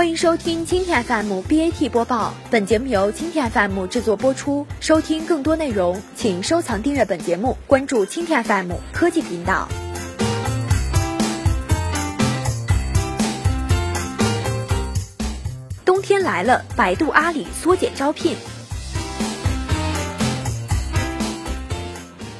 欢迎收听蜻蜓 FM BAT 播报，本节目由蜻蜓 FM 制作播出。收听更多内容，请收藏订阅本节目，关注蜻蜓 FM 科技频道。冬天来了，百度、阿里缩减招聘。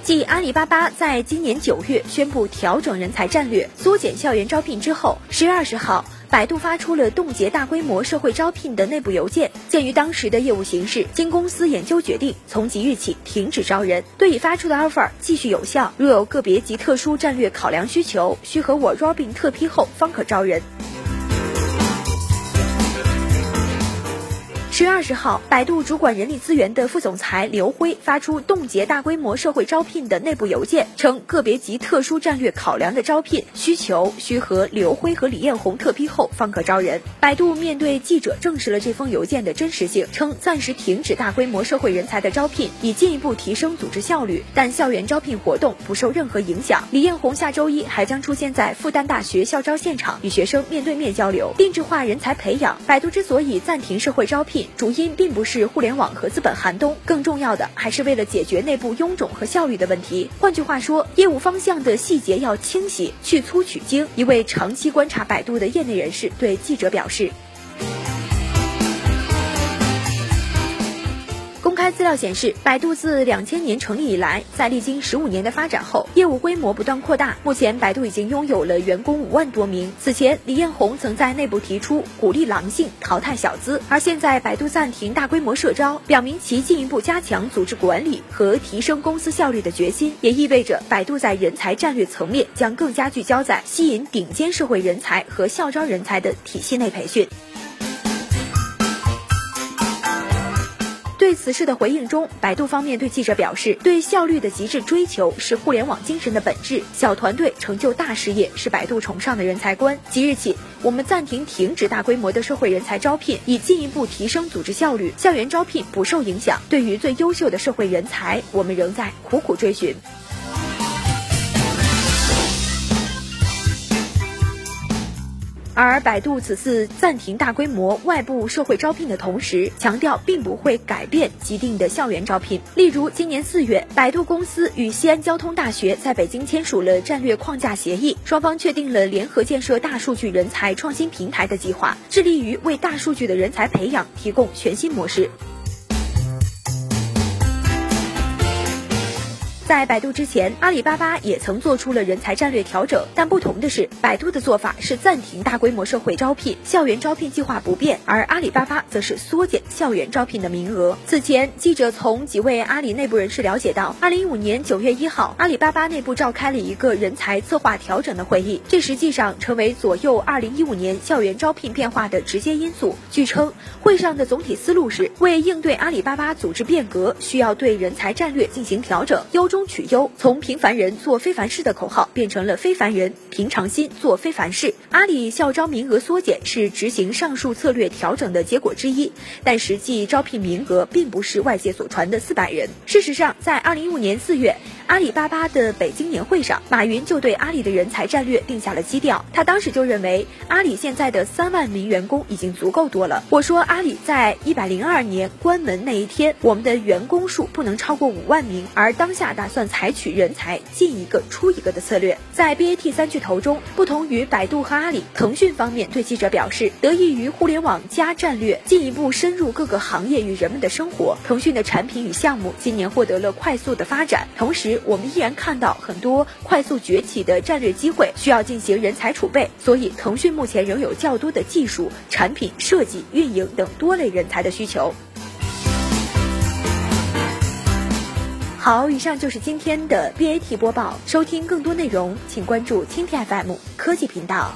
继阿里巴巴在今年九月宣布调整人才战略、缩减校园招聘之后，十月二十号，百度发出了冻结大规模社会招聘的内部邮件。鉴于当时的业务形势，经公司研究决定，从即日起停止招人，对已发出的 offer 继续有效。若有个别及特殊战略考量需求，需和我 Robin 特批后方可招人。十月二十号，百度主管人力资源的副总裁刘辉发出冻结大规模社会招聘的内部邮件，称个别及特殊战略考量的招聘需求需和刘辉和李彦宏特批后方可招人。百度面对记者证实了这封邮件的真实性，称暂时停止大规模社会人才的招聘，以进一步提升组织效率，但校园招聘活动不受任何影响。李彦宏下周一还将出现在复旦大学校招现场，与学生面对面交流，定制化人才培养。百度之所以暂停社会招聘，主因并不是互联网和资本寒冬，更重要的还是为了解决内部臃肿和效率的问题。换句话说，业务方向的细节要清晰，去粗取精。一位长期观察百度的业内人士对记者表示。开资料显示，百度自两千年成立以来，在历经十五年的发展后，业务规模不断扩大。目前，百度已经拥有了员工五万多名。此前，李彦宏曾在内部提出鼓励狼性，淘汰小资。而现在，百度暂停大规模社招，表明其进一步加强组织管理和提升公司效率的决心，也意味着百度在人才战略层面将更加聚焦在吸引顶尖社会人才和校招人才的体系内培训。对此事的回应中，百度方面对记者表示，对效率的极致追求是互联网精神的本质，小团队成就大事业是百度崇尚的人才观。即日起，我们暂停停止大规模的社会人才招聘，以进一步提升组织效率，校园招聘不受影响。对于最优秀的社会人才，我们仍在苦苦追寻。而百度此次暂停大规模外部社会招聘的同时，强调并不会改变既定的校园招聘。例如，今年四月，百度公司与西安交通大学在北京签署了战略框架协议，双方确定了联合建设大数据人才创新平台的计划，致力于为大数据的人才培养提供全新模式。在百度之前，阿里巴巴也曾做出了人才战略调整，但不同的是，百度的做法是暂停大规模社会招聘，校园招聘计划不变，而阿里巴巴则是缩减校园招聘的名额。此前，记者从几位阿里内部人士了解到，二零一五年九月一号，阿里巴巴内部召开了一个人才策划调整的会议，这实际上成为左右二零一五年校园招聘变化的直接因素。据称，会上的总体思路是为应对阿里巴巴组织变革，需要对人才战略进行调整，优中。取优，从平凡人做非凡事的口号变成了非凡人平常心做非凡事。阿里校招名额缩减是执行上述策略调整的结果之一，但实际招聘名额并不是外界所传的四百人。事实上，在二零一五年四月，阿里巴巴的北京年会上，马云就对阿里的人才战略定下了基调。他当时就认为，阿里现在的三万名员工已经足够多了。我说，阿里在一百零二年关门那一天，我们的员工数不能超过五万名，而当下打算采取人才进一个出一个的策略。在 BAT 三巨头中，不同于百度和阿里，腾讯方面对记者表示，得益于互联网加战略进一步深入各个行业与人们的生活，腾讯的产品与项目今年获得了快速的发展。同时，我们依然看到很多快速崛起的战略机会，需要进行人才储备。所以，腾讯目前仍有较多的技术、产品设计、运营等多类人才的需求。好，以上就是今天的 BAT 播报。收听更多内容，请关注蜻蜓 FM 科技频道。